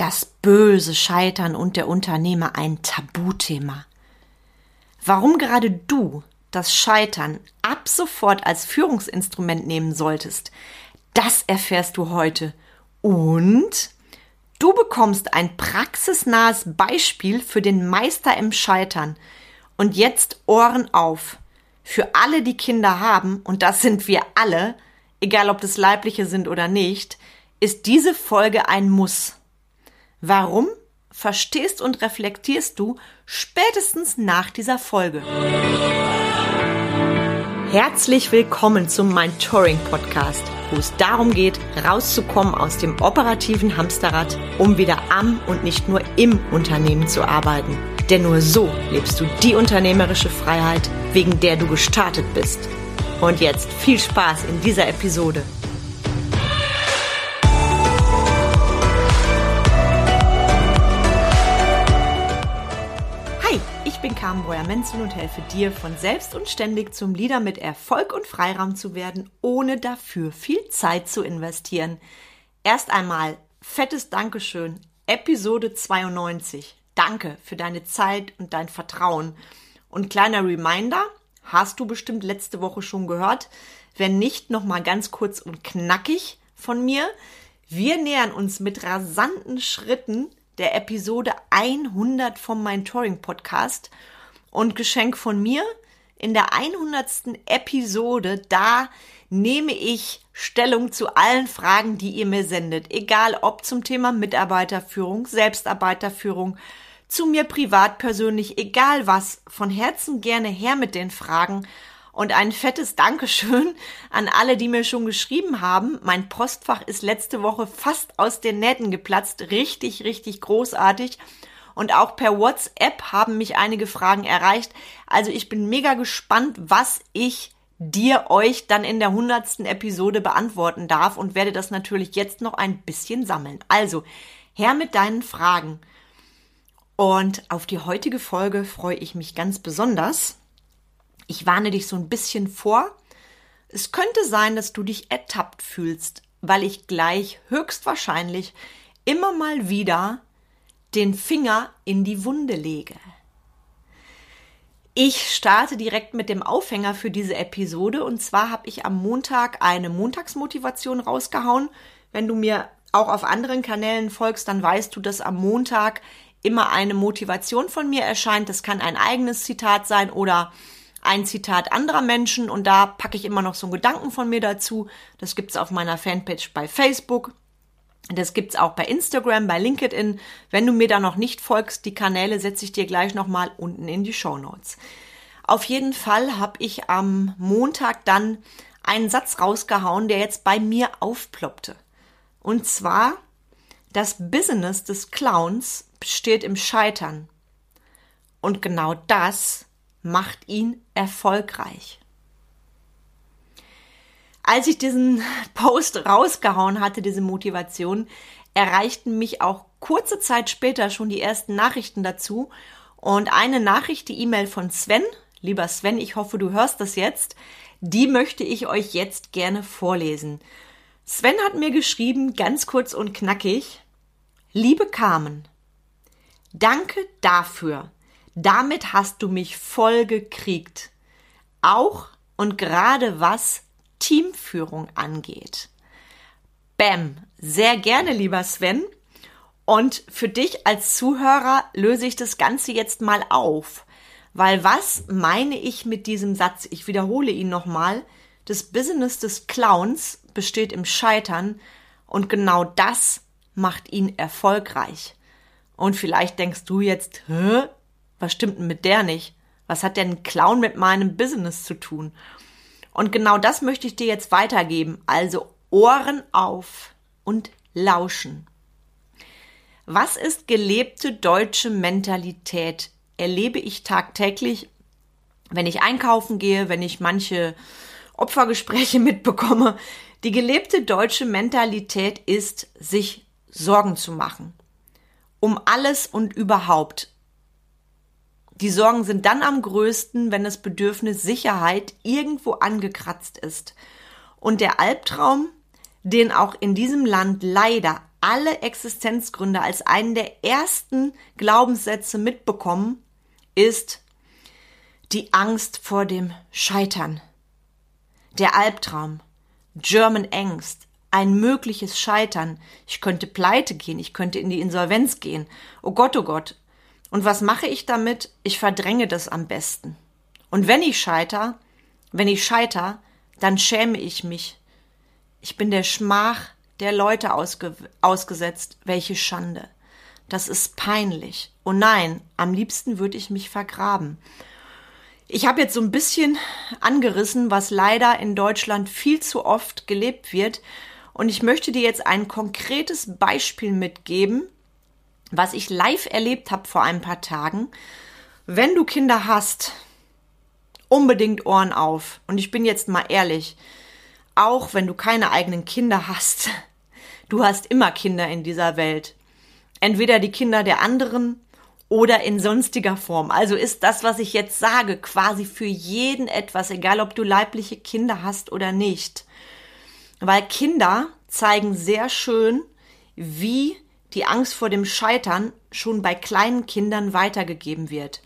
das böse Scheitern und der Unternehmer ein Tabuthema. Warum gerade du das Scheitern ab sofort als Führungsinstrument nehmen solltest, das erfährst du heute. Und du bekommst ein praxisnahes Beispiel für den Meister im Scheitern. Und jetzt Ohren auf. Für alle, die Kinder haben, und das sind wir alle, egal ob das leibliche sind oder nicht, ist diese Folge ein Muss. Warum? Verstehst und reflektierst du spätestens nach dieser Folge. Herzlich willkommen zum Mind Touring Podcast, wo es darum geht, rauszukommen aus dem operativen Hamsterrad, um wieder am und nicht nur im Unternehmen zu arbeiten. Denn nur so lebst du die unternehmerische Freiheit, wegen der du gestartet bist. Und jetzt viel Spaß in dieser Episode. Bin Carmen Breuer-Menzel und helfe dir, von selbst und ständig zum Leader mit Erfolg und Freiraum zu werden, ohne dafür viel Zeit zu investieren. Erst einmal fettes Dankeschön, Episode 92. Danke für deine Zeit und dein Vertrauen. Und kleiner Reminder, hast du bestimmt letzte Woche schon gehört. Wenn nicht, nochmal ganz kurz und knackig von mir. Wir nähern uns mit rasanten Schritten der Episode 100 vom Mentoring Podcast und Geschenk von mir. In der 100. Episode, da nehme ich Stellung zu allen Fragen, die ihr mir sendet. Egal ob zum Thema Mitarbeiterführung, Selbstarbeiterführung, zu mir privat persönlich, egal was. Von Herzen gerne her mit den Fragen. Und ein fettes Dankeschön an alle, die mir schon geschrieben haben. Mein Postfach ist letzte Woche fast aus den Nähten geplatzt. Richtig, richtig großartig. Und auch per WhatsApp haben mich einige Fragen erreicht. Also ich bin mega gespannt, was ich dir euch dann in der hundertsten Episode beantworten darf und werde das natürlich jetzt noch ein bisschen sammeln. Also, her mit deinen Fragen. Und auf die heutige Folge freue ich mich ganz besonders. Ich warne dich so ein bisschen vor. Es könnte sein, dass du dich ertappt fühlst, weil ich gleich höchstwahrscheinlich immer mal wieder den Finger in die Wunde lege. Ich starte direkt mit dem Aufhänger für diese Episode und zwar habe ich am Montag eine Montagsmotivation rausgehauen. Wenn du mir auch auf anderen Kanälen folgst, dann weißt du, dass am Montag immer eine Motivation von mir erscheint. Das kann ein eigenes Zitat sein oder ein Zitat anderer Menschen und da packe ich immer noch so einen Gedanken von mir dazu. Das gibt's auf meiner Fanpage bei Facebook. Das gibt's auch bei Instagram, bei LinkedIn. Wenn du mir da noch nicht folgst, die Kanäle setze ich dir gleich nochmal unten in die Show Notes. Auf jeden Fall habe ich am Montag dann einen Satz rausgehauen, der jetzt bei mir aufploppte. Und zwar, das Business des Clowns besteht im Scheitern. Und genau das macht ihn erfolgreich. Als ich diesen Post rausgehauen hatte, diese Motivation, erreichten mich auch kurze Zeit später schon die ersten Nachrichten dazu. Und eine Nachricht, die E-Mail von Sven, lieber Sven, ich hoffe, du hörst das jetzt, die möchte ich euch jetzt gerne vorlesen. Sven hat mir geschrieben, ganz kurz und knackig, Liebe Carmen, danke dafür, damit hast du mich voll gekriegt. Auch und gerade was Teamführung angeht. Bäm, sehr gerne, lieber Sven. Und für dich als Zuhörer löse ich das Ganze jetzt mal auf. Weil was meine ich mit diesem Satz? Ich wiederhole ihn nochmal. Das Business des Clowns besteht im Scheitern und genau das macht ihn erfolgreich. Und vielleicht denkst du jetzt, hä, was stimmt denn mit der nicht? Was hat denn ein Clown mit meinem Business zu tun? Und genau das möchte ich dir jetzt weitergeben. Also Ohren auf und lauschen. Was ist gelebte deutsche Mentalität? Erlebe ich tagtäglich, wenn ich einkaufen gehe, wenn ich manche Opfergespräche mitbekomme. Die gelebte deutsche Mentalität ist, sich Sorgen zu machen. Um alles und überhaupt. Die Sorgen sind dann am größten, wenn das Bedürfnis Sicherheit irgendwo angekratzt ist. Und der Albtraum, den auch in diesem Land leider alle Existenzgründe als einen der ersten Glaubenssätze mitbekommen, ist die Angst vor dem Scheitern. Der Albtraum, German Angst, ein mögliches Scheitern. Ich könnte pleite gehen, ich könnte in die Insolvenz gehen. Oh Gott, oh Gott. Und was mache ich damit? Ich verdränge das am besten. Und wenn ich scheiter, wenn ich scheiter, dann schäme ich mich. Ich bin der Schmach der Leute ausge ausgesetzt. Welche Schande. Das ist peinlich. Oh nein, am liebsten würde ich mich vergraben. Ich habe jetzt so ein bisschen angerissen, was leider in Deutschland viel zu oft gelebt wird. Und ich möchte dir jetzt ein konkretes Beispiel mitgeben, was ich live erlebt habe vor ein paar Tagen. Wenn du Kinder hast, unbedingt Ohren auf. Und ich bin jetzt mal ehrlich, auch wenn du keine eigenen Kinder hast, du hast immer Kinder in dieser Welt. Entweder die Kinder der anderen oder in sonstiger Form. Also ist das, was ich jetzt sage, quasi für jeden etwas, egal ob du leibliche Kinder hast oder nicht. Weil Kinder zeigen sehr schön, wie die Angst vor dem Scheitern schon bei kleinen Kindern weitergegeben wird.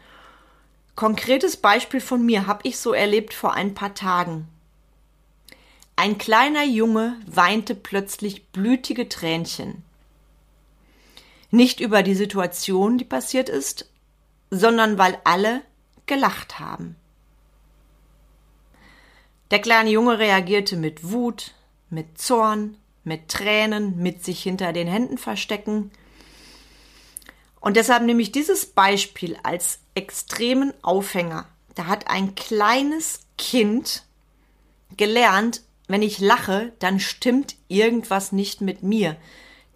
Konkretes Beispiel von mir habe ich so erlebt vor ein paar Tagen. Ein kleiner Junge weinte plötzlich blütige Tränchen. Nicht über die Situation, die passiert ist, sondern weil alle gelacht haben. Der kleine Junge reagierte mit Wut, mit Zorn, mit Tränen, mit sich hinter den Händen verstecken. Und deshalb nehme ich dieses Beispiel als extremen Aufhänger. Da hat ein kleines Kind gelernt, wenn ich lache, dann stimmt irgendwas nicht mit mir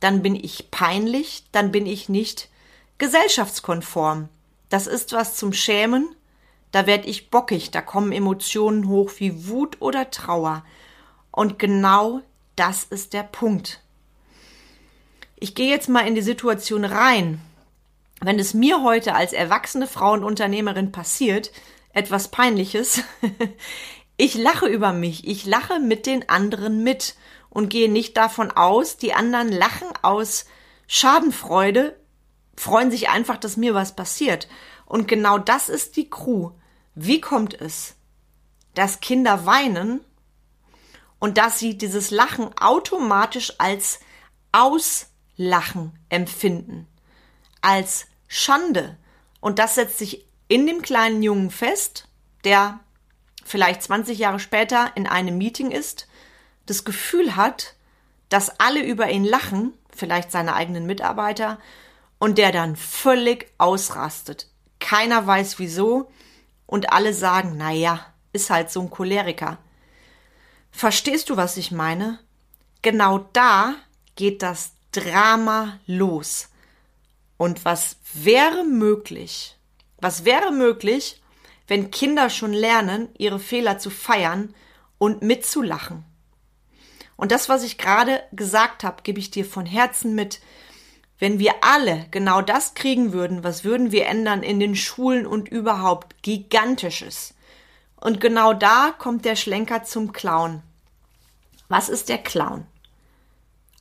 dann bin ich peinlich, dann bin ich nicht gesellschaftskonform. Das ist was zum Schämen, da werd ich bockig, da kommen Emotionen hoch wie Wut oder Trauer. Und genau das ist der Punkt. Ich gehe jetzt mal in die Situation rein. Wenn es mir heute als erwachsene Frau und Unternehmerin passiert, etwas Peinliches, ich lache über mich, ich lache mit den anderen mit und gehe nicht davon aus, die anderen lachen aus Schadenfreude, freuen sich einfach, dass mir was passiert. Und genau das ist die Crew. Wie kommt es, dass Kinder weinen und dass sie dieses Lachen automatisch als Auslachen empfinden, als Schande. Und das setzt sich in dem kleinen Jungen fest, der vielleicht 20 Jahre später in einem Meeting ist das Gefühl hat, dass alle über ihn lachen, vielleicht seine eigenen Mitarbeiter, und der dann völlig ausrastet. Keiner weiß wieso und alle sagen, na ja, ist halt so ein Choleriker. Verstehst du, was ich meine? Genau da geht das Drama los. Und was wäre möglich? Was wäre möglich, wenn Kinder schon lernen, ihre Fehler zu feiern und mitzulachen? Und das, was ich gerade gesagt habe, gebe ich dir von Herzen mit. Wenn wir alle genau das kriegen würden, was würden wir ändern in den Schulen und überhaupt gigantisches. Und genau da kommt der Schlenker zum Clown. Was ist der Clown?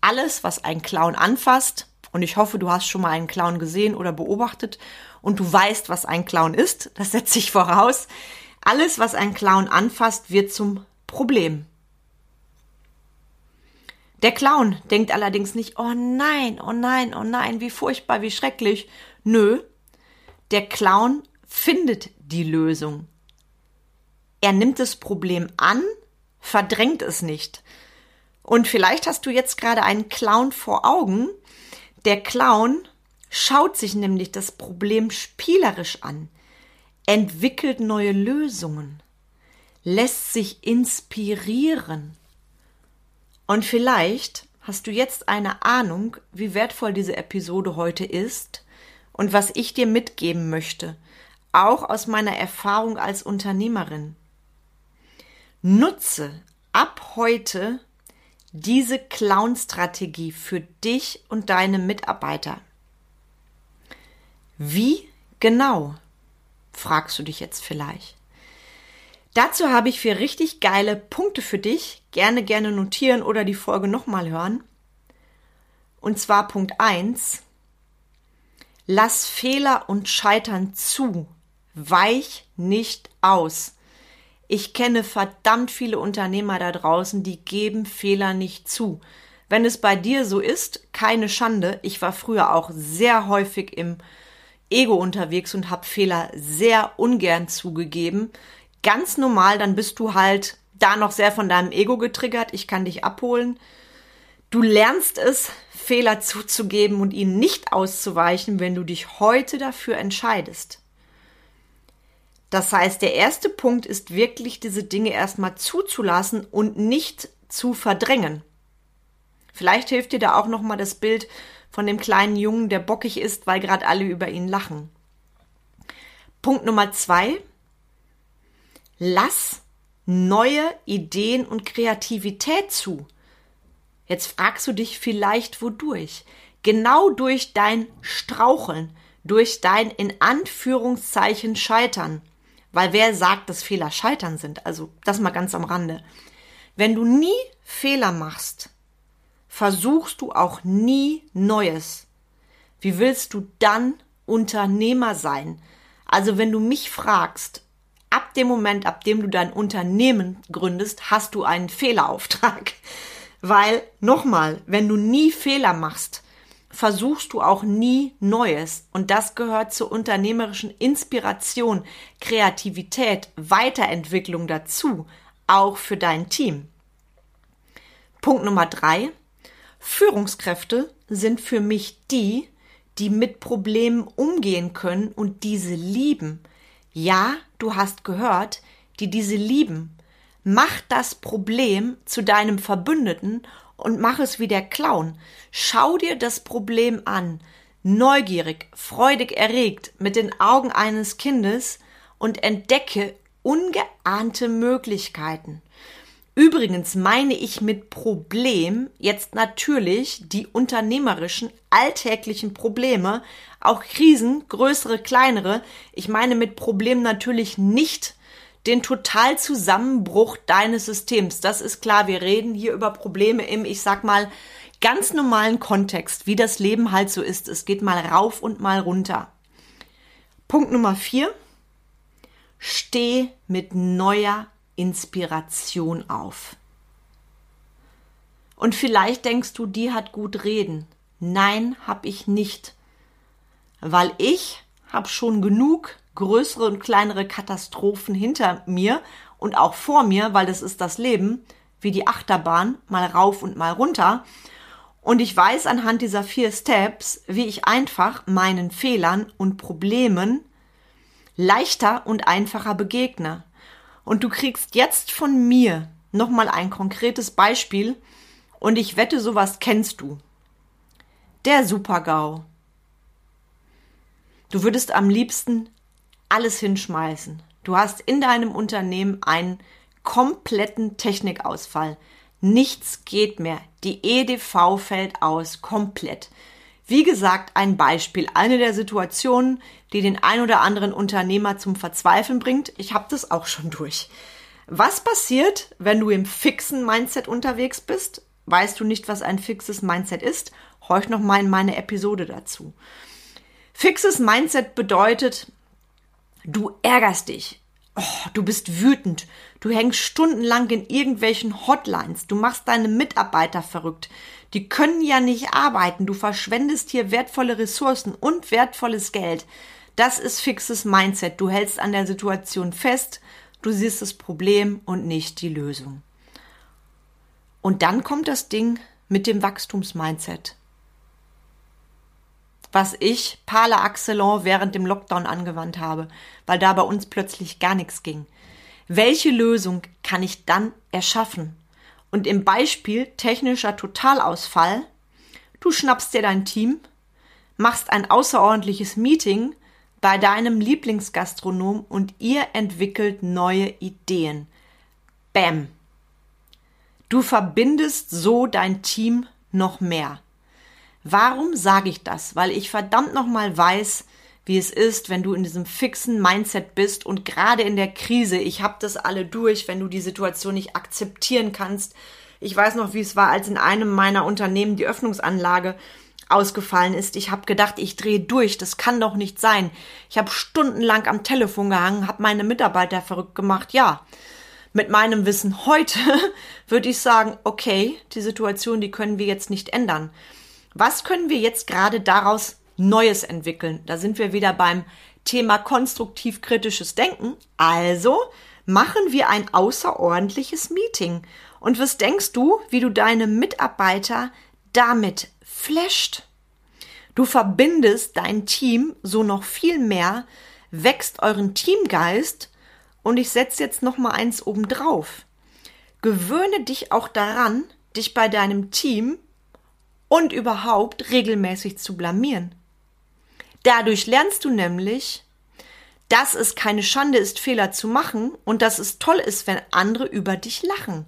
Alles, was ein Clown anfasst, und ich hoffe, du hast schon mal einen Clown gesehen oder beobachtet und du weißt, was ein Clown ist, das setze ich voraus. Alles, was ein Clown anfasst, wird zum Problem. Der Clown denkt allerdings nicht, oh nein, oh nein, oh nein, wie furchtbar, wie schrecklich. Nö, der Clown findet die Lösung. Er nimmt das Problem an, verdrängt es nicht. Und vielleicht hast du jetzt gerade einen Clown vor Augen. Der Clown schaut sich nämlich das Problem spielerisch an, entwickelt neue Lösungen, lässt sich inspirieren und vielleicht hast du jetzt eine Ahnung, wie wertvoll diese Episode heute ist und was ich dir mitgeben möchte, auch aus meiner Erfahrung als Unternehmerin. Nutze ab heute diese Clown-Strategie für dich und deine Mitarbeiter. Wie genau? fragst du dich jetzt vielleicht. Dazu habe ich vier richtig geile Punkte für dich. Gerne, gerne notieren oder die Folge nochmal hören. Und zwar Punkt eins: Lass Fehler und Scheitern zu. Weich nicht aus. Ich kenne verdammt viele Unternehmer da draußen, die geben Fehler nicht zu. Wenn es bei dir so ist, keine Schande. Ich war früher auch sehr häufig im Ego unterwegs und habe Fehler sehr ungern zugegeben. Ganz normal, dann bist du halt da noch sehr von deinem Ego getriggert. Ich kann dich abholen. Du lernst es, Fehler zuzugeben und ihnen nicht auszuweichen, wenn du dich heute dafür entscheidest. Das heißt, der erste Punkt ist wirklich, diese Dinge erstmal zuzulassen und nicht zu verdrängen. Vielleicht hilft dir da auch nochmal das Bild von dem kleinen Jungen, der bockig ist, weil gerade alle über ihn lachen. Punkt Nummer zwei. Lass neue Ideen und Kreativität zu. Jetzt fragst du dich vielleicht, wodurch? Genau durch dein Straucheln, durch dein in Anführungszeichen Scheitern. Weil wer sagt, dass Fehler Scheitern sind? Also das mal ganz am Rande. Wenn du nie Fehler machst, versuchst du auch nie Neues. Wie willst du dann Unternehmer sein? Also wenn du mich fragst, ab dem Moment, ab dem du dein Unternehmen gründest, hast du einen Fehlerauftrag. Weil, nochmal, wenn du nie Fehler machst, versuchst du auch nie Neues. Und das gehört zur unternehmerischen Inspiration, Kreativität, Weiterentwicklung dazu, auch für dein Team. Punkt Nummer drei. Führungskräfte sind für mich die, die mit Problemen umgehen können und diese lieben. Ja, du hast gehört, die diese lieben. Mach das Problem zu deinem Verbündeten und mach es wie der Clown. Schau dir das Problem an, neugierig, freudig erregt, mit den Augen eines Kindes und entdecke ungeahnte Möglichkeiten. Übrigens meine ich mit Problem jetzt natürlich die unternehmerischen, alltäglichen Probleme, auch Krisen, größere, kleinere. Ich meine mit Problem natürlich nicht den Totalzusammenbruch deines Systems. Das ist klar, wir reden hier über Probleme im, ich sag mal, ganz normalen Kontext, wie das Leben halt so ist. Es geht mal rauf und mal runter. Punkt Nummer vier. Steh mit neuer Inspiration auf. Und vielleicht denkst du, die hat gut reden. Nein, hab ich nicht. Weil ich hab schon genug größere und kleinere Katastrophen hinter mir und auch vor mir, weil das ist das Leben, wie die Achterbahn, mal rauf und mal runter. Und ich weiß anhand dieser vier Steps, wie ich einfach meinen Fehlern und Problemen leichter und einfacher begegne. Und du kriegst jetzt von mir nochmal ein konkretes Beispiel und ich wette, sowas kennst du. Der Supergau. Du würdest am liebsten alles hinschmeißen. Du hast in deinem Unternehmen einen kompletten Technikausfall. Nichts geht mehr. Die EDV fällt aus, komplett. Wie gesagt, ein Beispiel, eine der Situationen, die den ein oder anderen Unternehmer zum Verzweifeln bringt. Ich habe das auch schon durch. Was passiert, wenn du im fixen Mindset unterwegs bist? Weißt du nicht, was ein fixes Mindset ist? Horch noch mal in meine Episode dazu. Fixes Mindset bedeutet, Du ärgerst dich. Oh, du bist wütend. Du hängst stundenlang in irgendwelchen Hotlines. Du machst deine Mitarbeiter verrückt. Die können ja nicht arbeiten. Du verschwendest hier wertvolle Ressourcen und wertvolles Geld. Das ist fixes Mindset. Du hältst an der Situation fest. Du siehst das Problem und nicht die Lösung. Und dann kommt das Ding mit dem Wachstumsmindset was ich par la excellence während dem Lockdown angewandt habe, weil da bei uns plötzlich gar nichts ging. Welche Lösung kann ich dann erschaffen? Und im Beispiel technischer Totalausfall, du schnappst dir dein Team, machst ein außerordentliches Meeting bei deinem Lieblingsgastronom und ihr entwickelt neue Ideen. Bäm. Du verbindest so dein Team noch mehr. Warum sage ich das? Weil ich verdammt nochmal weiß, wie es ist, wenn du in diesem fixen Mindset bist und gerade in der Krise, ich habe das alle durch, wenn du die Situation nicht akzeptieren kannst, Ich weiß noch, wie es war, als in einem meiner Unternehmen die Öffnungsanlage ausgefallen ist. Ich habe gedacht, ich drehe durch, das kann doch nicht sein. Ich habe stundenlang am Telefon gehangen, habe meine Mitarbeiter verrückt gemacht. Ja, mit meinem Wissen heute würde ich sagen, okay, die Situation, die können wir jetzt nicht ändern. Was können wir jetzt gerade daraus Neues entwickeln? Da sind wir wieder beim Thema konstruktiv kritisches Denken. Also machen wir ein außerordentliches Meeting. Und was denkst du, wie du deine Mitarbeiter damit flasht? Du verbindest dein Team so noch viel mehr, wächst euren Teamgeist und ich setze jetzt noch mal eins oben drauf. Gewöhne dich auch daran, dich bei deinem Team und überhaupt regelmäßig zu blamieren. Dadurch lernst du nämlich, dass es keine Schande ist, Fehler zu machen und dass es toll ist, wenn andere über dich lachen.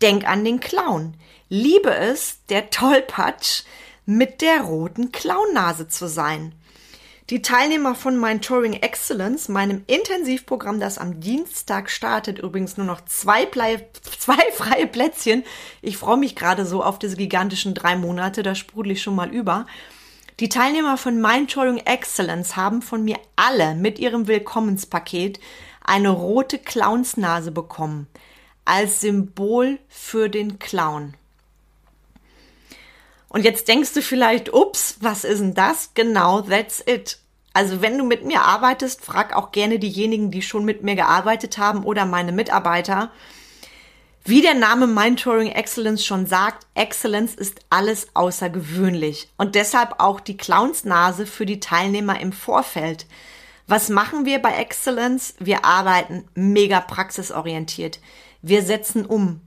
Denk an den Clown. Liebe es, der Tollpatsch mit der roten Clownnase zu sein. Die Teilnehmer von Mentoring Excellence, meinem Intensivprogramm, das am Dienstag startet, übrigens nur noch zwei, Ple zwei freie Plätzchen. Ich freue mich gerade so auf diese gigantischen drei Monate, da sprudel ich schon mal über. Die Teilnehmer von Mentoring Excellence haben von mir alle mit ihrem Willkommenspaket eine rote Clownsnase bekommen, als Symbol für den Clown. Und jetzt denkst du vielleicht, ups, was ist denn das? Genau, that's it. Also wenn du mit mir arbeitest, frag auch gerne diejenigen, die schon mit mir gearbeitet haben oder meine Mitarbeiter. Wie der Name Mentoring Excellence schon sagt, Excellence ist alles außergewöhnlich und deshalb auch die Clownsnase für die Teilnehmer im Vorfeld. Was machen wir bei Excellence? Wir arbeiten mega praxisorientiert. Wir setzen um.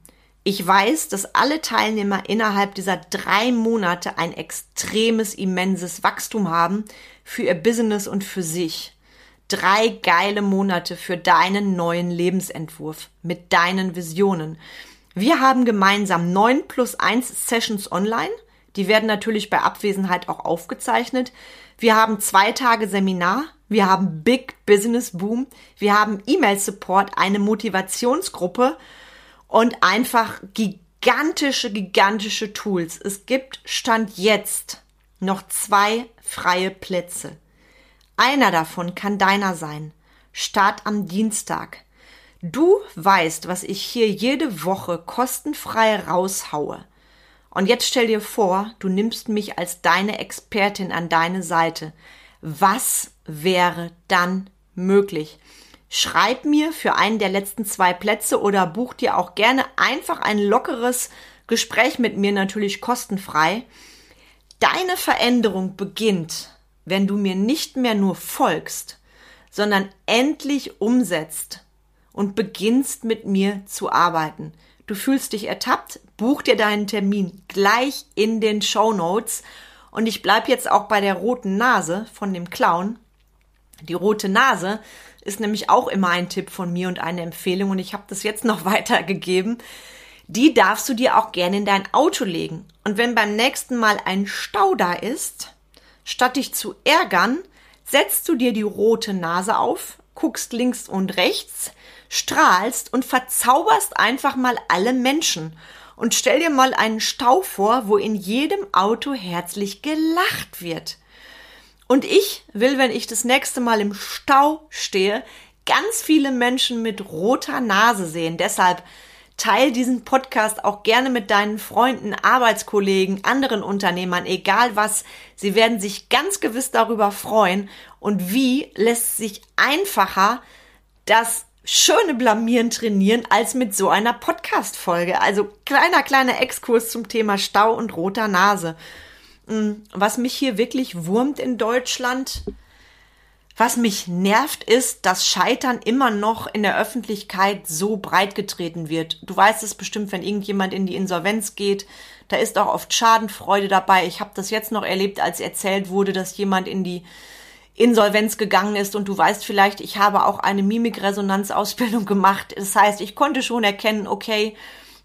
Ich weiß, dass alle Teilnehmer innerhalb dieser drei Monate ein extremes, immenses Wachstum haben für ihr Business und für sich. Drei geile Monate für deinen neuen Lebensentwurf mit deinen Visionen. Wir haben gemeinsam neun plus eins Sessions online. Die werden natürlich bei Abwesenheit auch aufgezeichnet. Wir haben zwei Tage Seminar. Wir haben Big Business Boom. Wir haben E-Mail Support, eine Motivationsgruppe und einfach gigantische, gigantische Tools. Es gibt Stand jetzt noch zwei freie Plätze. Einer davon kann deiner sein. Start am Dienstag. Du weißt, was ich hier jede Woche kostenfrei raushaue. Und jetzt stell dir vor, du nimmst mich als deine Expertin an deine Seite. Was wäre dann möglich? Schreib mir für einen der letzten zwei Plätze oder buch dir auch gerne einfach ein lockeres Gespräch mit mir, natürlich kostenfrei. Deine Veränderung beginnt, wenn du mir nicht mehr nur folgst, sondern endlich umsetzt und beginnst mit mir zu arbeiten. Du fühlst dich ertappt, buch dir deinen Termin gleich in den Show Notes. Und ich bleib jetzt auch bei der roten Nase von dem Clown. Die rote Nase ist nämlich auch immer ein Tipp von mir und eine Empfehlung und ich habe das jetzt noch weitergegeben. Die darfst du dir auch gerne in dein Auto legen. Und wenn beim nächsten Mal ein Stau da ist, statt dich zu ärgern, setzt du dir die rote Nase auf, guckst links und rechts, strahlst und verzauberst einfach mal alle Menschen. Und stell dir mal einen Stau vor, wo in jedem Auto herzlich gelacht wird. Und ich will, wenn ich das nächste Mal im Stau stehe, ganz viele Menschen mit roter Nase sehen. Deshalb teil diesen Podcast auch gerne mit deinen Freunden, Arbeitskollegen, anderen Unternehmern, egal was. Sie werden sich ganz gewiss darüber freuen. Und wie lässt sich einfacher das schöne Blamieren trainieren als mit so einer Podcast-Folge? Also kleiner, kleiner Exkurs zum Thema Stau und roter Nase. Mm, was mich hier wirklich wurmt in Deutschland, was mich nervt, ist, dass Scheitern immer noch in der Öffentlichkeit so breit getreten wird. Du weißt es bestimmt, wenn irgendjemand in die Insolvenz geht, da ist auch oft Schadenfreude dabei. Ich habe das jetzt noch erlebt, als erzählt wurde, dass jemand in die Insolvenz gegangen ist und du weißt vielleicht, ich habe auch eine Mimikresonanzausbildung gemacht. Das heißt, ich konnte schon erkennen, okay,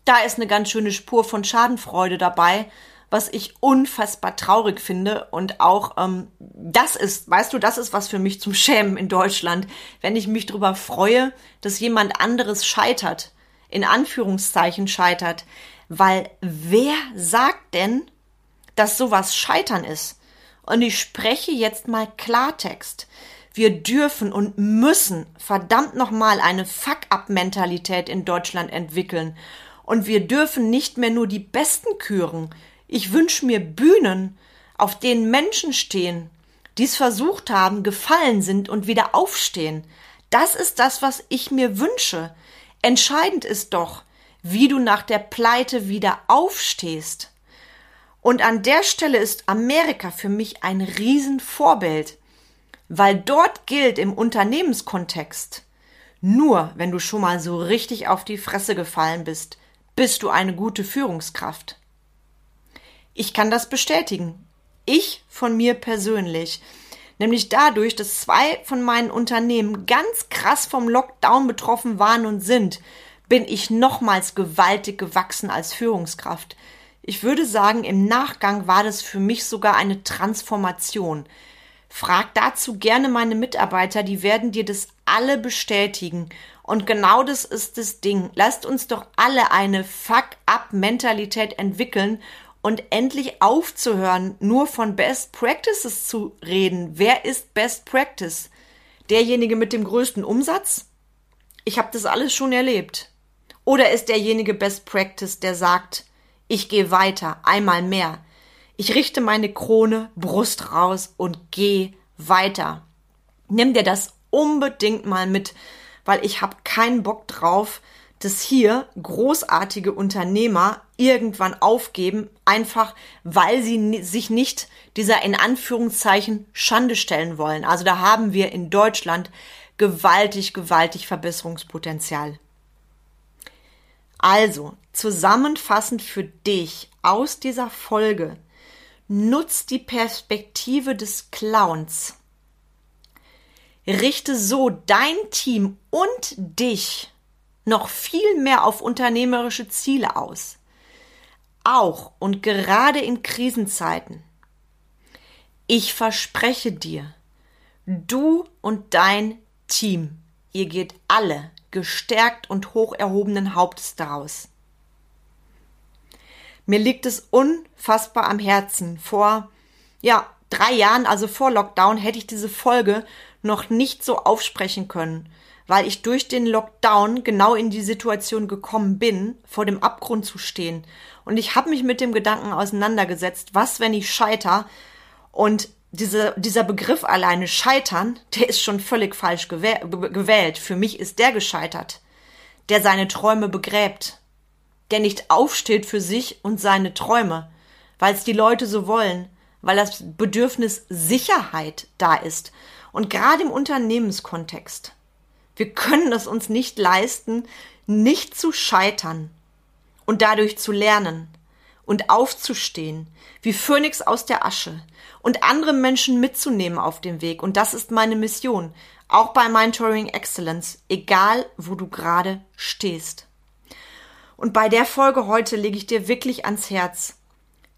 da ist eine ganz schöne Spur von Schadenfreude dabei was ich unfassbar traurig finde. Und auch ähm, das ist, weißt du, das ist was für mich zum Schämen in Deutschland, wenn ich mich darüber freue, dass jemand anderes scheitert, in Anführungszeichen scheitert. Weil wer sagt denn, dass sowas Scheitern ist? Und ich spreche jetzt mal Klartext. Wir dürfen und müssen verdammt nochmal eine Fuck-up-Mentalität in Deutschland entwickeln. Und wir dürfen nicht mehr nur die Besten küren. Ich wünsche mir Bühnen, auf denen Menschen stehen, die es versucht haben, gefallen sind und wieder aufstehen. Das ist das, was ich mir wünsche. Entscheidend ist doch, wie du nach der Pleite wieder aufstehst. Und an der Stelle ist Amerika für mich ein Riesenvorbild, weil dort gilt im Unternehmenskontext, nur wenn du schon mal so richtig auf die Fresse gefallen bist, bist du eine gute Führungskraft. Ich kann das bestätigen. Ich von mir persönlich. Nämlich dadurch, dass zwei von meinen Unternehmen ganz krass vom Lockdown betroffen waren und sind, bin ich nochmals gewaltig gewachsen als Führungskraft. Ich würde sagen, im Nachgang war das für mich sogar eine Transformation. Frag dazu gerne meine Mitarbeiter, die werden dir das alle bestätigen. Und genau das ist das Ding. Lasst uns doch alle eine Fuck-up-Mentalität entwickeln und endlich aufzuhören, nur von Best Practices zu reden. Wer ist Best Practice? Derjenige mit dem größten Umsatz? Ich habe das alles schon erlebt. Oder ist derjenige Best Practice, der sagt, ich gehe weiter, einmal mehr. Ich richte meine Krone, Brust raus und gehe weiter. Nimm dir das unbedingt mal mit, weil ich habe keinen Bock drauf, dass hier großartige Unternehmer irgendwann aufgeben, einfach weil sie sich nicht dieser in Anführungszeichen Schande stellen wollen. Also da haben wir in Deutschland gewaltig, gewaltig Verbesserungspotenzial. Also, zusammenfassend für dich aus dieser Folge, nutz die Perspektive des Clowns. Richte so dein Team und dich noch viel mehr auf unternehmerische Ziele aus. Auch und gerade in Krisenzeiten. Ich verspreche dir, du und dein Team, ihr geht alle gestärkt und hoch erhobenen Hauptes daraus. Mir liegt es unfassbar am Herzen. Vor, ja, drei Jahren, also vor Lockdown, hätte ich diese Folge noch nicht so aufsprechen können, weil ich durch den Lockdown genau in die Situation gekommen bin, vor dem Abgrund zu stehen. Und ich habe mich mit dem Gedanken auseinandergesetzt, was, wenn ich scheiter? Und diese, dieser Begriff alleine scheitern, der ist schon völlig falsch gewählt. Für mich ist der gescheitert, der seine Träume begräbt, der nicht aufsteht für sich und seine Träume, weil es die Leute so wollen, weil das Bedürfnis Sicherheit da ist. Und gerade im Unternehmenskontext. Wir können es uns nicht leisten, nicht zu scheitern und dadurch zu lernen und aufzustehen, wie Phönix aus der Asche und andere Menschen mitzunehmen auf dem Weg. Und das ist meine Mission, auch bei Mentoring Excellence, egal wo du gerade stehst. Und bei der Folge heute lege ich dir wirklich ans Herz.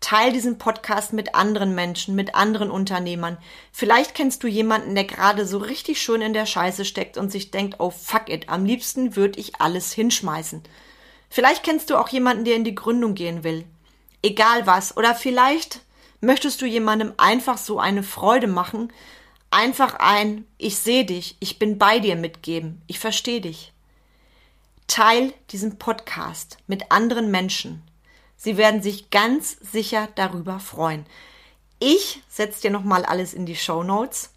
Teil diesen Podcast mit anderen Menschen, mit anderen Unternehmern. Vielleicht kennst du jemanden, der gerade so richtig schön in der Scheiße steckt und sich denkt, oh fuck it, am liebsten würde ich alles hinschmeißen. Vielleicht kennst du auch jemanden, der in die Gründung gehen will egal was. Oder vielleicht möchtest du jemandem einfach so eine Freude machen, einfach ein Ich sehe dich, ich bin bei dir mitgeben, ich verstehe dich. Teil diesen Podcast mit anderen Menschen. Sie werden sich ganz sicher darüber freuen. Ich setze dir nochmal alles in die Show Notes.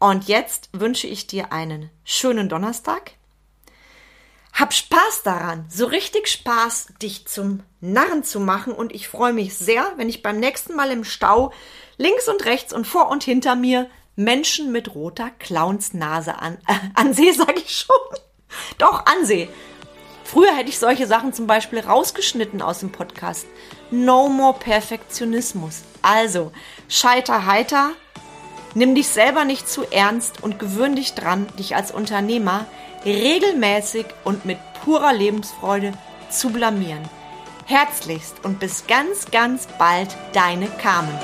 Und jetzt wünsche ich dir einen schönen Donnerstag. Hab Spaß daran, so richtig Spaß, dich zum Narren zu machen und ich freue mich sehr, wenn ich beim nächsten Mal im Stau links und rechts und vor und hinter mir Menschen mit roter Clownsnase an, äh, ansehe, sage ich schon. Doch, ansehe. Früher hätte ich solche Sachen zum Beispiel rausgeschnitten aus dem Podcast. No more Perfektionismus. Also, scheiter heiter, nimm dich selber nicht zu ernst und gewöhn dich dran, dich als Unternehmer regelmäßig und mit purer Lebensfreude zu blamieren. Herzlichst und bis ganz, ganz bald, deine Carmen.